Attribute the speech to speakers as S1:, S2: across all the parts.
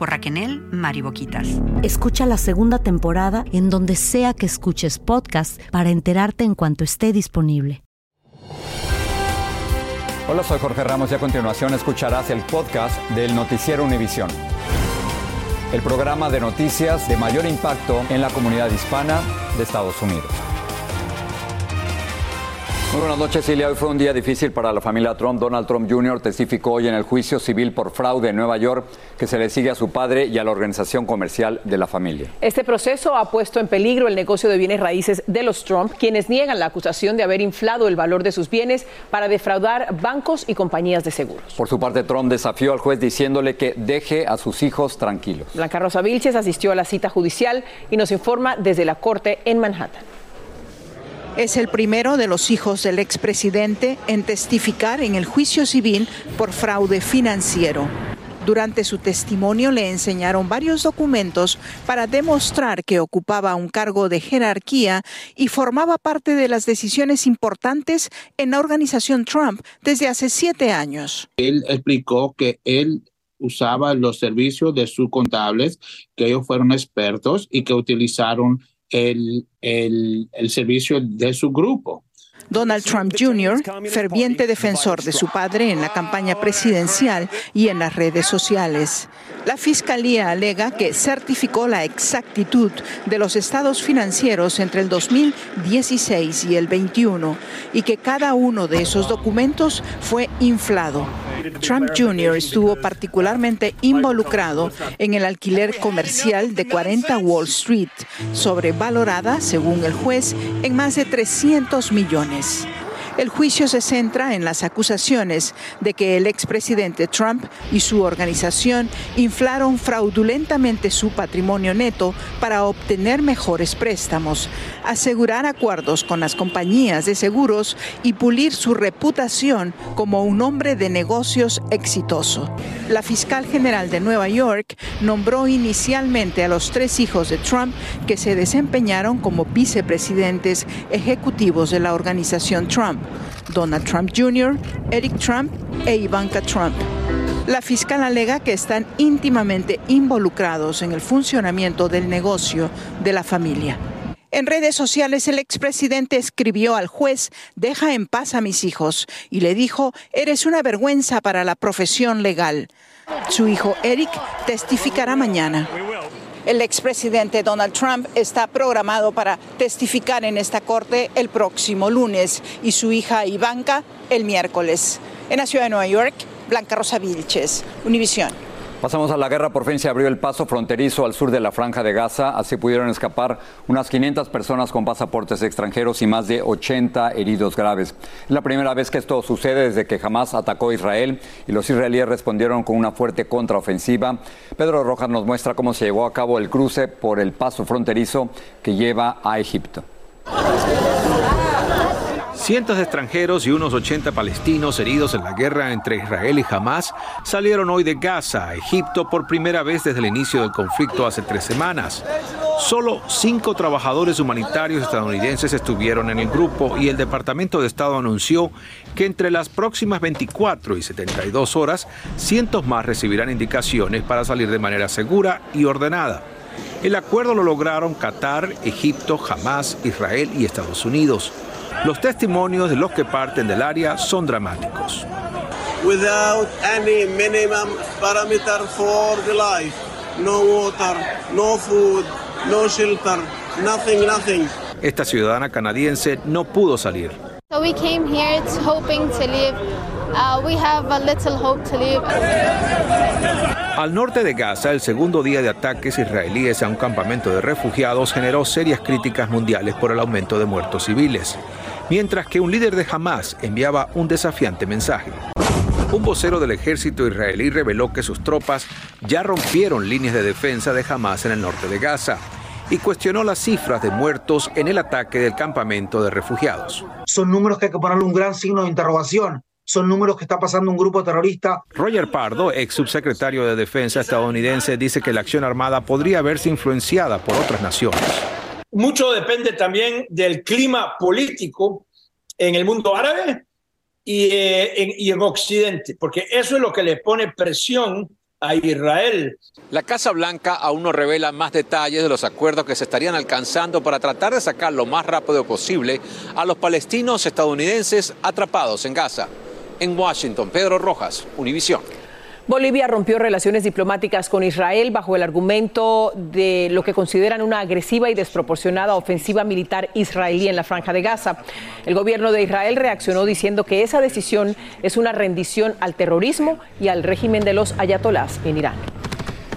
S1: por Raquenel Mariboquitas.
S2: Escucha la segunda temporada en donde sea que escuches podcast para enterarte en cuanto esté disponible.
S3: Hola, soy Jorge Ramos y a continuación escucharás el podcast del Noticiero Univisión. El programa de noticias de mayor impacto en la comunidad hispana de Estados Unidos. Muy buenas noches, Silvia. Hoy fue un día difícil para la familia Trump. Donald Trump Jr. testificó hoy en el juicio civil por fraude en Nueva York que se le sigue a su padre y a la organización comercial de la familia.
S4: Este proceso ha puesto en peligro el negocio de bienes raíces de los Trump, quienes niegan la acusación de haber inflado el valor de sus bienes para defraudar bancos y compañías de seguros.
S3: Por su parte, Trump desafió al juez diciéndole que deje a sus hijos tranquilos.
S4: Blanca Rosa Vilches asistió a la cita judicial y nos informa desde la corte en Manhattan.
S5: Es el primero de los hijos del expresidente en testificar en el juicio civil por fraude financiero. Durante su testimonio le enseñaron varios documentos para demostrar que ocupaba un cargo de jerarquía y formaba parte de las decisiones importantes en la organización Trump desde hace siete años.
S6: Él explicó que él usaba los servicios de sus contables, que ellos fueron expertos y que utilizaron el, el, el servicio de su grupo.
S5: Donald Trump Jr., ferviente defensor de su padre en la campaña presidencial y en las redes sociales. La fiscalía alega que certificó la exactitud de los estados financieros entre el 2016 y el 21 y que cada uno de esos documentos fue inflado. Trump Jr. estuvo particularmente involucrado en el alquiler comercial de 40 Wall Street, sobrevalorada, según el juez, en más de 300 millones. nice. El juicio se centra en las acusaciones de que el expresidente Trump y su organización inflaron fraudulentamente su patrimonio neto para obtener mejores préstamos, asegurar acuerdos con las compañías de seguros y pulir su reputación como un hombre de negocios exitoso. La fiscal general de Nueva York nombró inicialmente a los tres hijos de Trump que se desempeñaron como vicepresidentes ejecutivos de la organización Trump. Donald Trump Jr., Eric Trump e Ivanka Trump. La fiscal alega que están íntimamente involucrados en el funcionamiento del negocio de la familia. En redes sociales el expresidente escribió al juez, deja en paz a mis hijos, y le dijo, eres una vergüenza para la profesión legal. Su hijo Eric testificará mañana. El expresidente Donald Trump está programado para testificar en esta corte el próximo lunes y su hija Ivanka el miércoles. En la ciudad de Nueva York, Blanca Rosa Vilches, Univisión.
S3: Pasamos a la guerra. Por fin se abrió el paso fronterizo al sur de la franja de Gaza. Así pudieron escapar unas 500 personas con pasaportes extranjeros y más de 80 heridos graves. Es la primera vez que esto sucede desde que Hamas atacó a Israel y los israelíes respondieron con una fuerte contraofensiva. Pedro Rojas nos muestra cómo se llevó a cabo el cruce por el paso fronterizo que lleva a Egipto.
S7: Cientos de extranjeros y unos 80 palestinos heridos en la guerra entre Israel y Hamas salieron hoy de Gaza a Egipto por primera vez desde el inicio del conflicto hace tres semanas. Solo cinco trabajadores humanitarios estadounidenses estuvieron en el grupo y el Departamento de Estado anunció que entre las próximas 24 y 72 horas, cientos más recibirán indicaciones para salir de manera segura y ordenada. El acuerdo lo lograron Qatar, Egipto, Hamas, Israel y Estados Unidos. Los testimonios de los que parten del área son dramáticos.
S8: Without any minimum parameter for the life, no water, no food, no shelter, nothing, nothing.
S7: Esta ciudadana canadiense no pudo salir.
S9: So we came here hoping to live. Uh, we have a little hope to live.
S7: Al norte de Gaza, el segundo día de ataques israelíes a un campamento de refugiados generó serias críticas mundiales por el aumento de muertos civiles, mientras que un líder de Hamas enviaba un desafiante mensaje. Un vocero del ejército israelí reveló que sus tropas ya rompieron líneas de defensa de Hamas en el norte de Gaza y cuestionó las cifras de muertos en el ataque del campamento de refugiados.
S10: Son números que hay que ponerle un gran signo de interrogación. Son números que está pasando un grupo terrorista.
S7: Roger Pardo, ex subsecretario de Defensa estadounidense, dice que la acción armada podría verse influenciada por otras naciones.
S11: Mucho depende también del clima político en el mundo árabe y, eh, en, en Occidente, porque eso es lo que le pone presión a Israel.
S12: La Casa Blanca aún no revela más detalles de los acuerdos que se estarían alcanzando para tratar de sacar lo más rápido posible a los palestinos estadounidenses atrapados en Gaza. En Washington, Pedro Rojas, Univisión.
S4: Bolivia rompió relaciones diplomáticas con Israel bajo el argumento de lo que consideran una agresiva y desproporcionada ofensiva militar israelí en la franja de Gaza. El gobierno de Israel reaccionó diciendo que esa decisión es una rendición al terrorismo y al régimen de los ayatolás en Irán.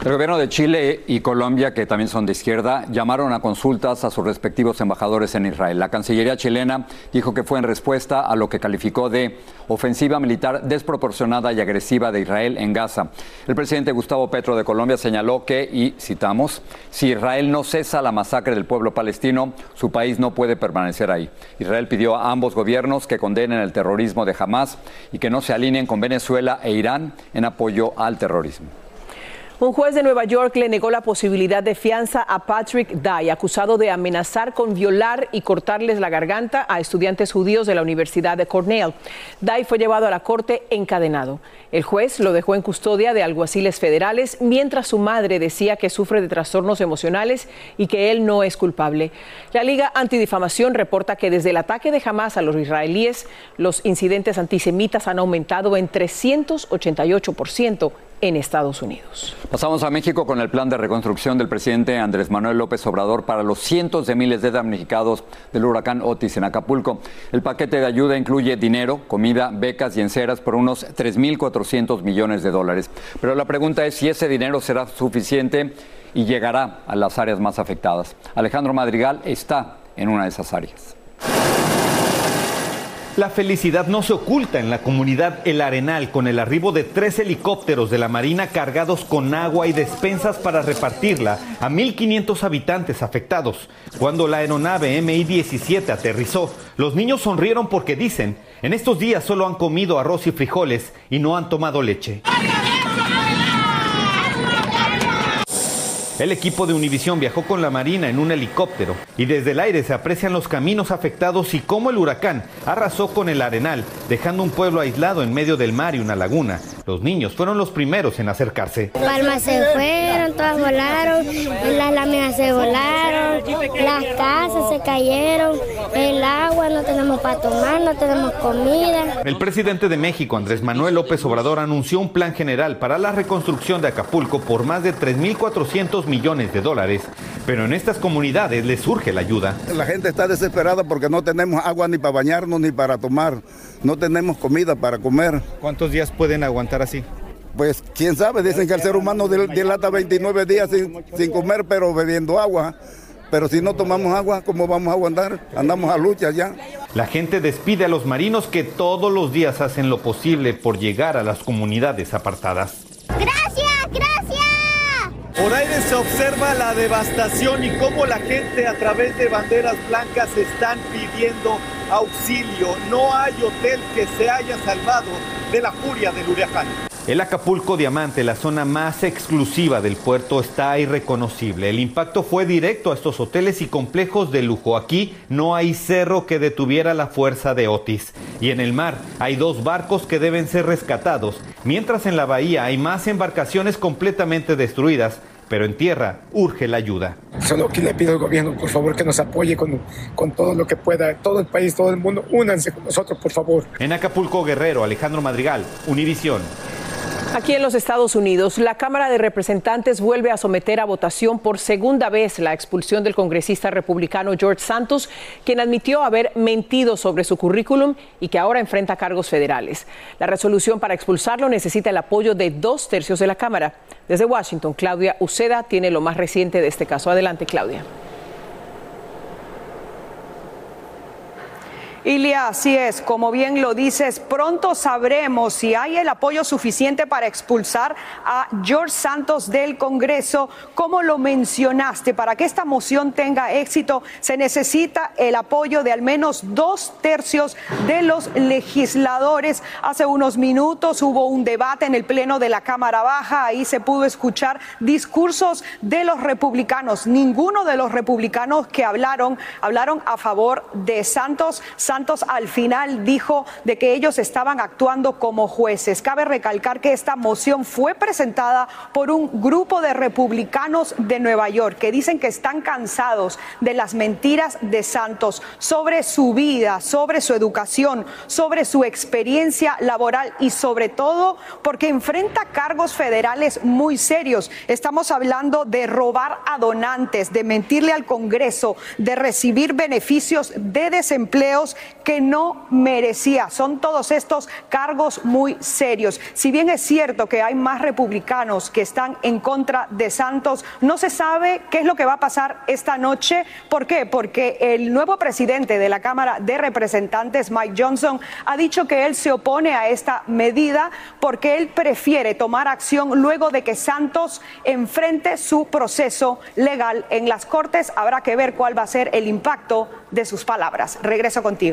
S3: El gobierno de Chile y Colombia, que también son de izquierda, llamaron a consultas a sus respectivos embajadores en Israel. La Cancillería chilena dijo que fue en respuesta a lo que calificó de ofensiva militar desproporcionada y agresiva de Israel en Gaza. El presidente Gustavo Petro de Colombia señaló que, y citamos, si Israel no cesa la masacre del pueblo palestino, su país no puede permanecer ahí. Israel pidió a ambos gobiernos que condenen el terrorismo de Hamas y que no se alineen con Venezuela e Irán en apoyo al terrorismo.
S4: Un juez de Nueva York le negó la posibilidad de fianza a Patrick Dye, acusado de amenazar con violar y cortarles la garganta a estudiantes judíos de la Universidad de Cornell. Dye fue llevado a la corte encadenado. El juez lo dejó en custodia de alguaciles federales mientras su madre decía que sufre de trastornos emocionales y que él no es culpable. La Liga Antidifamación reporta que desde el ataque de Hamas a los israelíes, los incidentes antisemitas han aumentado en 388% en Estados Unidos.
S3: Pasamos a México con el plan de reconstrucción del presidente Andrés Manuel López Obrador para los cientos de miles de damnificados del huracán Otis en Acapulco. El paquete de ayuda incluye dinero, comida, becas y enceras por unos 3.400 millones de dólares. Pero la pregunta es si ese dinero será suficiente y llegará a las áreas más afectadas. Alejandro Madrigal está en una de esas áreas.
S13: La felicidad no se oculta en la comunidad El Arenal con el arribo de tres helicópteros de la Marina cargados con agua y despensas para repartirla a 1.500 habitantes afectados. Cuando la aeronave MI-17 aterrizó, los niños sonrieron porque dicen, en estos días solo han comido arroz y frijoles y no han tomado leche. El equipo de Univisión viajó con la Marina en un helicóptero y desde el aire se aprecian los caminos afectados y cómo el huracán arrasó con el arenal, dejando un pueblo aislado en medio del mar y una laguna. Los niños fueron los primeros en acercarse.
S14: Palmas se fueron, todas volaron, las láminas se volaron, las casas se cayeron, el agua no tenemos para tomar, no tenemos comida.
S13: El presidente de México, Andrés Manuel López Obrador, anunció un plan general para la reconstrucción de Acapulco por más de 3.400 millones de dólares, pero en estas comunidades les surge la ayuda.
S15: La gente está desesperada porque no tenemos agua ni para bañarnos ni para tomar, no tenemos comida para comer.
S13: ¿Cuántos días pueden aguantar así?
S15: Pues quién sabe, dicen que el ser humano dilata 29 días sin, sin comer pero bebiendo agua. Pero si no tomamos agua, ¿cómo vamos a aguantar? Andamos a lucha ya.
S13: La gente despide a los marinos que todos los días hacen lo posible por llegar a las comunidades apartadas.
S16: Por aire se observa la devastación y cómo la gente a través de banderas blancas están pidiendo auxilio. No hay hotel que se haya salvado de la furia del huracán.
S13: El Acapulco Diamante, la zona más exclusiva del puerto, está irreconocible. El impacto fue directo a estos hoteles y complejos de lujo. Aquí no hay cerro que detuviera la fuerza de Otis. Y en el mar hay dos barcos que deben ser rescatados, mientras en la bahía hay más embarcaciones completamente destruidas. Pero en tierra urge la ayuda.
S17: Solo que le pido al gobierno, por favor, que nos apoye con, con todo lo que pueda. Todo el país, todo el mundo, únanse con nosotros, por favor.
S13: En Acapulco, Guerrero, Alejandro Madrigal, Univisión.
S4: Aquí en los Estados Unidos, la Cámara de Representantes vuelve a someter a votación por segunda vez la expulsión del congresista republicano George Santos, quien admitió haber mentido sobre su currículum y que ahora enfrenta cargos federales. La resolución para expulsarlo necesita el apoyo de dos tercios de la Cámara. Desde Washington, Claudia Uceda tiene lo más reciente de este caso. Adelante, Claudia.
S18: Ilia, así es, como bien lo dices, pronto sabremos si hay el apoyo suficiente para expulsar a George Santos del Congreso. Como lo mencionaste, para que esta moción tenga éxito se necesita el apoyo de al menos dos tercios de los legisladores. Hace unos minutos hubo un debate en el Pleno de la Cámara Baja, ahí se pudo escuchar discursos de los republicanos. Ninguno de los republicanos que hablaron hablaron a favor de Santos. Santos al final dijo de que ellos estaban actuando como jueces. Cabe recalcar que esta moción fue presentada por un grupo de republicanos de Nueva York que dicen que están cansados de las mentiras de Santos sobre su vida, sobre su educación, sobre su experiencia laboral y sobre todo porque enfrenta cargos federales muy serios. Estamos hablando de robar a donantes, de mentirle al Congreso, de recibir beneficios de desempleos que no merecía. Son todos estos cargos muy serios. Si bien es cierto que hay más republicanos que están en contra de Santos, no se sabe qué es lo que va a pasar esta noche. ¿Por qué? Porque el nuevo presidente de la Cámara de Representantes, Mike Johnson, ha dicho que él se opone a esta medida porque él prefiere tomar acción luego de que Santos enfrente su proceso legal en las Cortes. Habrá que ver cuál va a ser el impacto de sus palabras. Regreso contigo,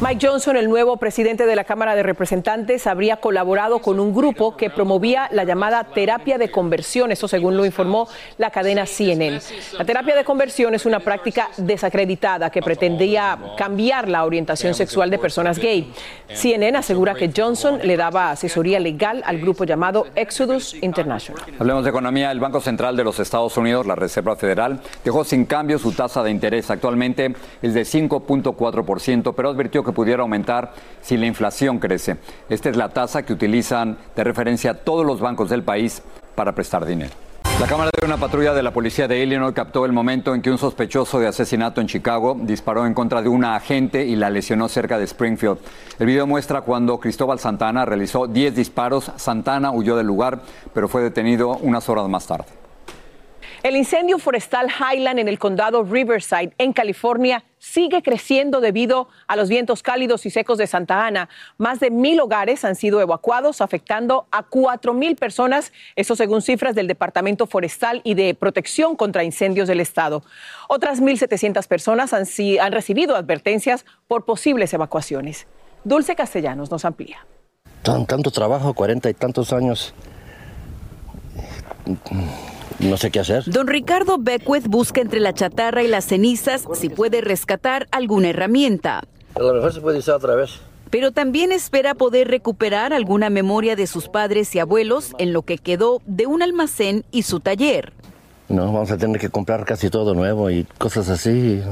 S4: Mike Johnson, el nuevo presidente de la Cámara de Representantes, habría colaborado con un grupo que promovía la llamada terapia de conversión, eso según lo informó la cadena CNN. La terapia de conversión es una práctica desacreditada que pretendía cambiar la orientación sexual de personas gay. CNN asegura que Johnson le daba asesoría legal al grupo llamado Exodus International.
S3: Hablemos de economía. El Banco Central de los Estados Unidos, la Reserva Federal, dejó sin cambio su tasa de interés. Actualmente es de 5.4%, pero advirtió que pudiera aumentar si la inflación crece. Esta es la tasa que utilizan de referencia todos los bancos del país para prestar dinero. La cámara de una patrulla de la policía de Illinois captó el momento en que un sospechoso de asesinato en Chicago disparó en contra de una agente y la lesionó cerca de Springfield. El video muestra cuando Cristóbal Santana realizó 10 disparos. Santana huyó del lugar, pero fue detenido unas horas más tarde.
S4: El incendio forestal Highland en el condado Riverside, en California, sigue creciendo debido a los vientos cálidos y secos de Santa Ana. Más de mil hogares han sido evacuados, afectando a cuatro mil personas, eso según cifras del Departamento Forestal y de Protección contra Incendios del Estado. Otras 1.700 personas han, han recibido advertencias por posibles evacuaciones. Dulce Castellanos nos amplía.
S19: tanto trabajo, cuarenta y tantos años no sé qué hacer.
S20: Don Ricardo Beckwith busca entre la chatarra y las cenizas si puede rescatar alguna herramienta.
S19: A lo mejor se puede usar otra vez.
S20: Pero también espera poder recuperar alguna memoria de sus padres y abuelos en lo que quedó de un almacén y su taller.
S19: No, vamos a tener que comprar casi todo nuevo y cosas así.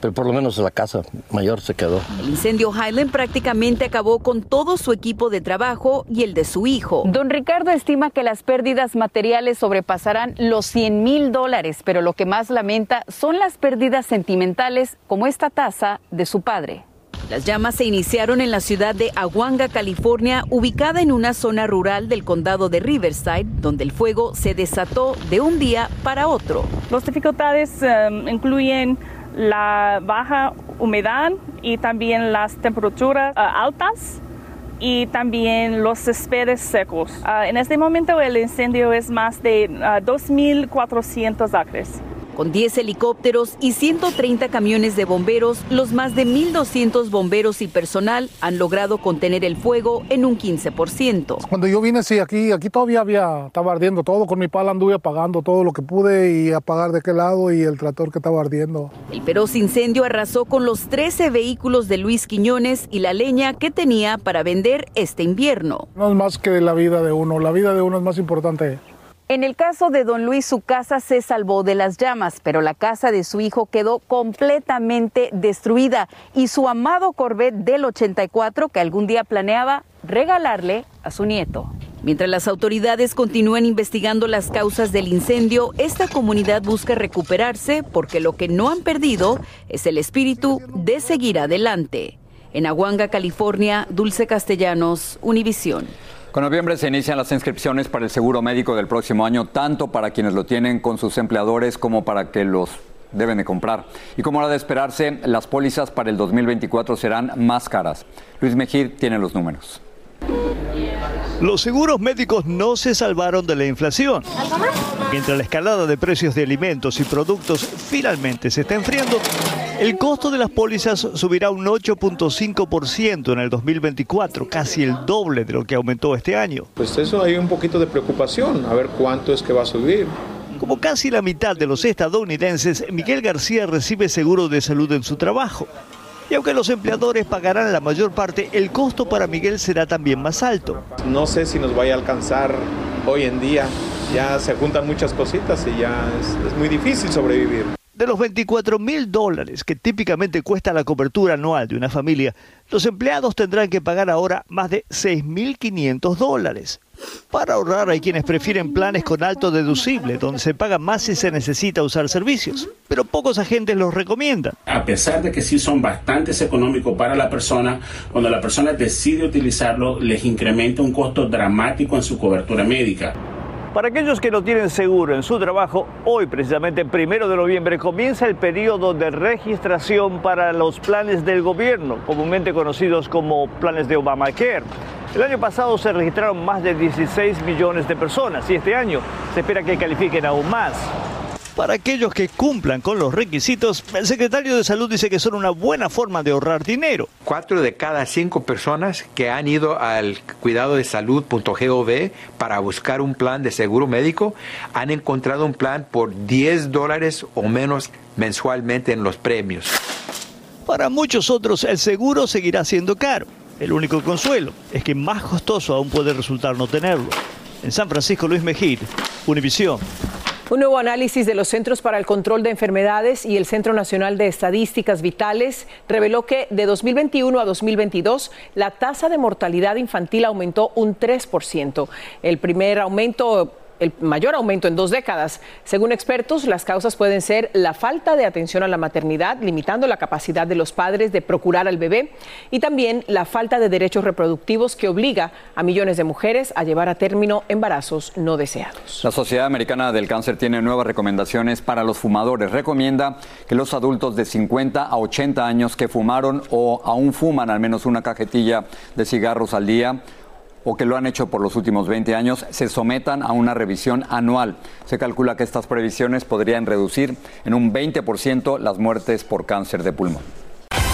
S19: Pero por lo menos la casa mayor se quedó.
S20: El incendio Highland prácticamente acabó con todo su equipo de trabajo y el de su hijo.
S21: Don Ricardo estima que las pérdidas materiales sobrepasarán los 100 mil dólares, pero lo que más lamenta son las pérdidas sentimentales, como esta taza de su padre.
S20: Las llamas se iniciaron en la ciudad de Aguanga, California, ubicada en una zona rural del condado de Riverside, donde el fuego se desató de un día para otro.
S22: Las dificultades um, incluyen la baja humedad y también las temperaturas uh, altas y también los céspedes secos. Uh, en este momento el incendio es más de uh, 2.400 acres.
S20: Con 10 helicópteros y 130 camiones de bomberos, los más de 1.200 bomberos y personal han logrado contener el fuego en un 15%.
S23: Cuando yo vine, sí, aquí, aquí todavía había, estaba ardiendo todo. Con mi pala anduve apagando todo lo que pude y apagar de qué lado y el tractor que estaba ardiendo.
S20: El feroz incendio arrasó con los 13 vehículos de Luis Quiñones y la leña que tenía para vender este invierno.
S23: No es más que la vida de uno, la vida de uno es más importante.
S21: En el caso de don Luis, su casa se salvó de las llamas, pero la casa de su hijo quedó completamente destruida y su amado Corvette del 84 que algún día planeaba regalarle a su nieto. Mientras las autoridades continúan investigando las causas del incendio, esta comunidad busca recuperarse porque lo que no han perdido es el espíritu de seguir adelante. En Aguanga, California, Dulce Castellanos, Univisión.
S3: Con noviembre se inician las inscripciones para el seguro médico del próximo año, tanto para quienes lo tienen con sus empleadores como para que los deben de comprar. Y como era de esperarse, las pólizas para el 2024 serán más caras. Luis Mejir tiene los números.
S16: Los seguros médicos no se salvaron de la inflación. Mientras la escalada de precios de alimentos y productos finalmente se está enfriando, el costo de las pólizas subirá un 8.5% en el 2024, casi el doble de lo que aumentó este año.
S24: Pues eso hay un poquito de preocupación, a ver cuánto es que va a subir.
S16: Como casi la mitad de los estadounidenses, Miguel García recibe seguro de salud en su trabajo. Y aunque los empleadores pagarán la mayor parte, el costo para Miguel será también más alto.
S24: No sé si nos vaya a alcanzar hoy en día. Ya se juntan muchas cositas y ya es, es muy difícil sobrevivir.
S16: De los 24 mil dólares que típicamente cuesta la cobertura anual de una familia, los empleados tendrán que pagar ahora más de 6.500 dólares. Para ahorrar hay quienes prefieren planes con alto deducible, donde se paga más si se necesita usar servicios, pero pocos agentes los recomiendan.
S25: A pesar de que sí son bastante económicos para la persona, cuando la persona decide utilizarlo, les incrementa un costo dramático en su cobertura médica.
S16: Para aquellos que no tienen seguro en su trabajo, hoy precisamente primero de noviembre comienza el periodo de registración para los planes del gobierno, comúnmente conocidos como planes de Obamacare. El año pasado se registraron más de 16 millones de personas y este año se espera que califiquen aún más. Para aquellos que cumplan con los requisitos, el secretario de Salud dice que son una buena forma de ahorrar dinero.
S26: Cuatro de cada cinco personas que han ido al cuidado de salud.gov para buscar un plan de seguro médico han encontrado un plan por 10 dólares o menos mensualmente en los premios.
S16: Para muchos otros, el seguro seguirá siendo caro. El único consuelo es que más costoso aún puede resultar no tenerlo. En San Francisco, Luis Mejir, Univisión.
S4: Un nuevo análisis de los Centros para el Control de Enfermedades y el Centro Nacional de Estadísticas Vitales reveló que de 2021 a 2022 la tasa de mortalidad infantil aumentó un 3%. El primer aumento el mayor aumento en dos décadas. Según expertos, las causas pueden ser la falta de atención a la maternidad, limitando la capacidad de los padres de procurar al bebé, y también la falta de derechos reproductivos que obliga a millones de mujeres a llevar a término embarazos no deseados.
S3: La Sociedad Americana del Cáncer tiene nuevas recomendaciones para los fumadores. Recomienda que los adultos de 50 a 80 años que fumaron o aún fuman al menos una cajetilla de cigarros al día o que lo han hecho por los últimos 20 años se sometan a una revisión anual. Se calcula que estas previsiones podrían reducir en un 20% las muertes por cáncer de pulmón.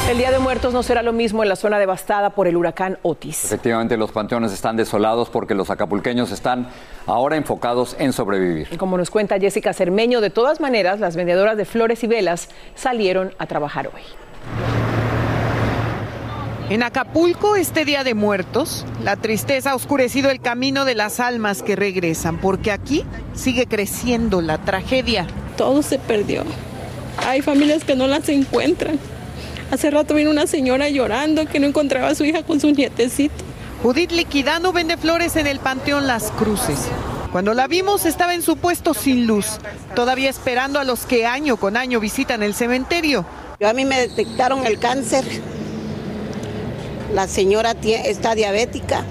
S4: El Día de Muertos no será lo mismo en la zona devastada por el huracán Otis.
S3: Efectivamente, los panteones están desolados porque los acapulqueños están ahora enfocados en sobrevivir.
S4: Como nos cuenta Jessica Cermeño, de todas maneras, las vendedoras de flores y velas salieron a trabajar hoy.
S5: En Acapulco, este Día de Muertos, la tristeza ha oscurecido el camino de las almas que regresan, porque aquí sigue creciendo la tragedia.
S27: Todo se perdió. Hay familias que no las encuentran. Hace rato vino una señora llorando que no encontraba a su hija con su nietecito.
S5: Judith Liquidano vende flores en el Panteón Las Cruces. Cuando la vimos estaba en su puesto sin luz, todavía esperando a los que año con año visitan el cementerio.
S28: Yo a mí me detectaron el cáncer la señora está diabética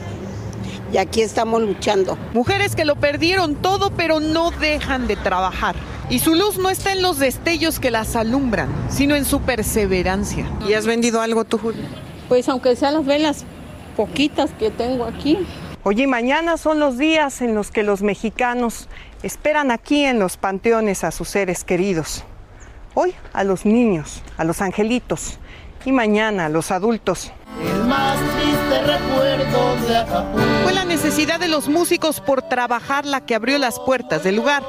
S28: y aquí estamos luchando.
S5: Mujeres que lo perdieron todo pero no dejan de trabajar. Y su luz no está en los destellos que las alumbran, sino en su perseverancia. ¿Y has vendido algo tú, Julia?
S27: Pues aunque sean las velas poquitas que tengo aquí.
S5: Oye, mañana son los días en los que los mexicanos
S29: esperan aquí en los panteones a sus seres queridos. Hoy a los niños, a los angelitos y mañana a los adultos.
S30: El más triste recuerdo de Acapulco.
S29: Fue la necesidad de los músicos por trabajar la que abrió las puertas del lugar.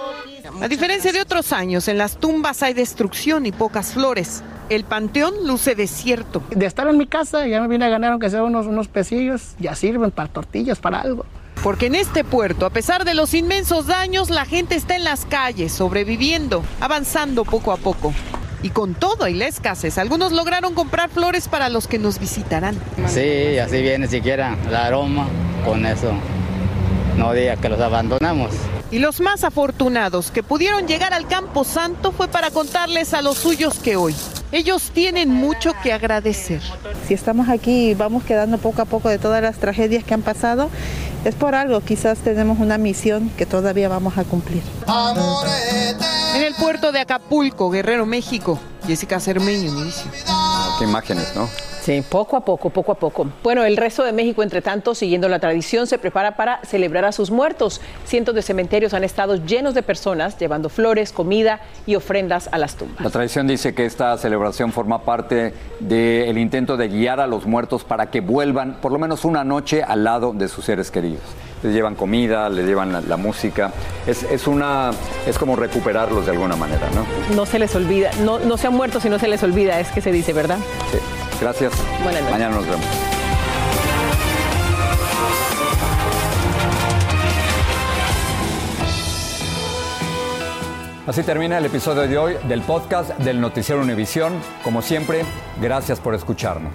S29: A diferencia de otros años, en las tumbas hay destrucción y pocas flores. El panteón luce desierto.
S24: De estar en mi casa ya me vine a ganar aunque sea unos, unos pesillos, ya sirven para tortillas, para algo.
S29: Porque en este puerto, a pesar de los inmensos daños, la gente está en las calles, sobreviviendo, avanzando poco a poco. Y con todo y la escasez, algunos lograron comprar flores para los que nos visitarán.
S31: Sí, así viene siquiera el aroma con eso. No diga que los abandonamos.
S29: Y los más afortunados que pudieron llegar al Campo Santo fue para contarles a los suyos que hoy ellos tienen mucho que agradecer.
S32: Si estamos aquí y vamos quedando poco a poco de todas las tragedias que han pasado, es por algo, quizás tenemos una misión que todavía vamos a cumplir.
S29: En el puerto de Acapulco, Guerrero, México, Jessica Cermeño, inicio.
S3: Qué imágenes, ¿no?
S4: Sí, poco a poco, poco a poco. Bueno, el resto de México, entre tanto, siguiendo la tradición, se prepara para celebrar a sus muertos. Cientos de cementerios han estado llenos de personas llevando flores, comida y ofrendas a las tumbas.
S3: La tradición dice que esta celebración forma parte del intento de guiar a los muertos para que vuelvan por lo menos una noche al lado de sus seres queridos. Les llevan comida, les llevan la, la música. Es, es, una, es como recuperarlos de alguna manera, ¿no?
S4: No se les olvida, no, no se han muerto si no se les olvida, es que se dice, ¿verdad?
S3: Sí. Gracias.
S4: Buenas noches.
S3: Mañana nos vemos. Así termina el episodio de hoy del podcast del Noticiero Univisión. Como siempre, gracias por escucharnos.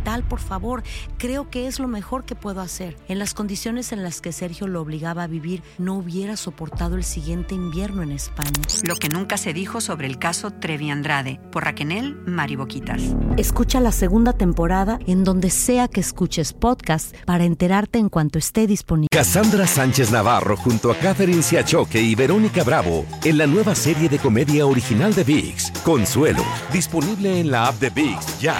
S2: hospital, por favor. Creo que es lo mejor que puedo hacer. En las condiciones en las que Sergio lo obligaba a vivir, no hubiera soportado el siguiente invierno en España.
S1: Lo que nunca se dijo sobre el caso Trevi Andrade, por Raquenel Mariboquitas.
S2: Escucha la segunda temporada en donde sea que escuches podcast para enterarte en cuanto esté disponible.
S33: Cassandra Sánchez Navarro junto a Catherine Siachoque y Verónica Bravo en la nueva serie de comedia original de VIX, Consuelo, disponible en la app de VIX ya.